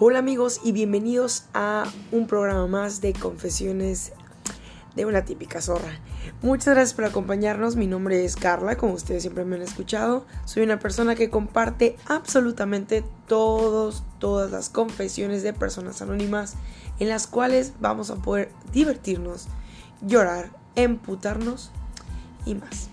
Hola amigos y bienvenidos a un programa más de confesiones de una típica zorra. Muchas gracias por acompañarnos, mi nombre es Carla, como ustedes siempre me han escuchado. Soy una persona que comparte absolutamente todos, todas las confesiones de personas anónimas en las cuales vamos a poder divertirnos, llorar, emputarnos y más.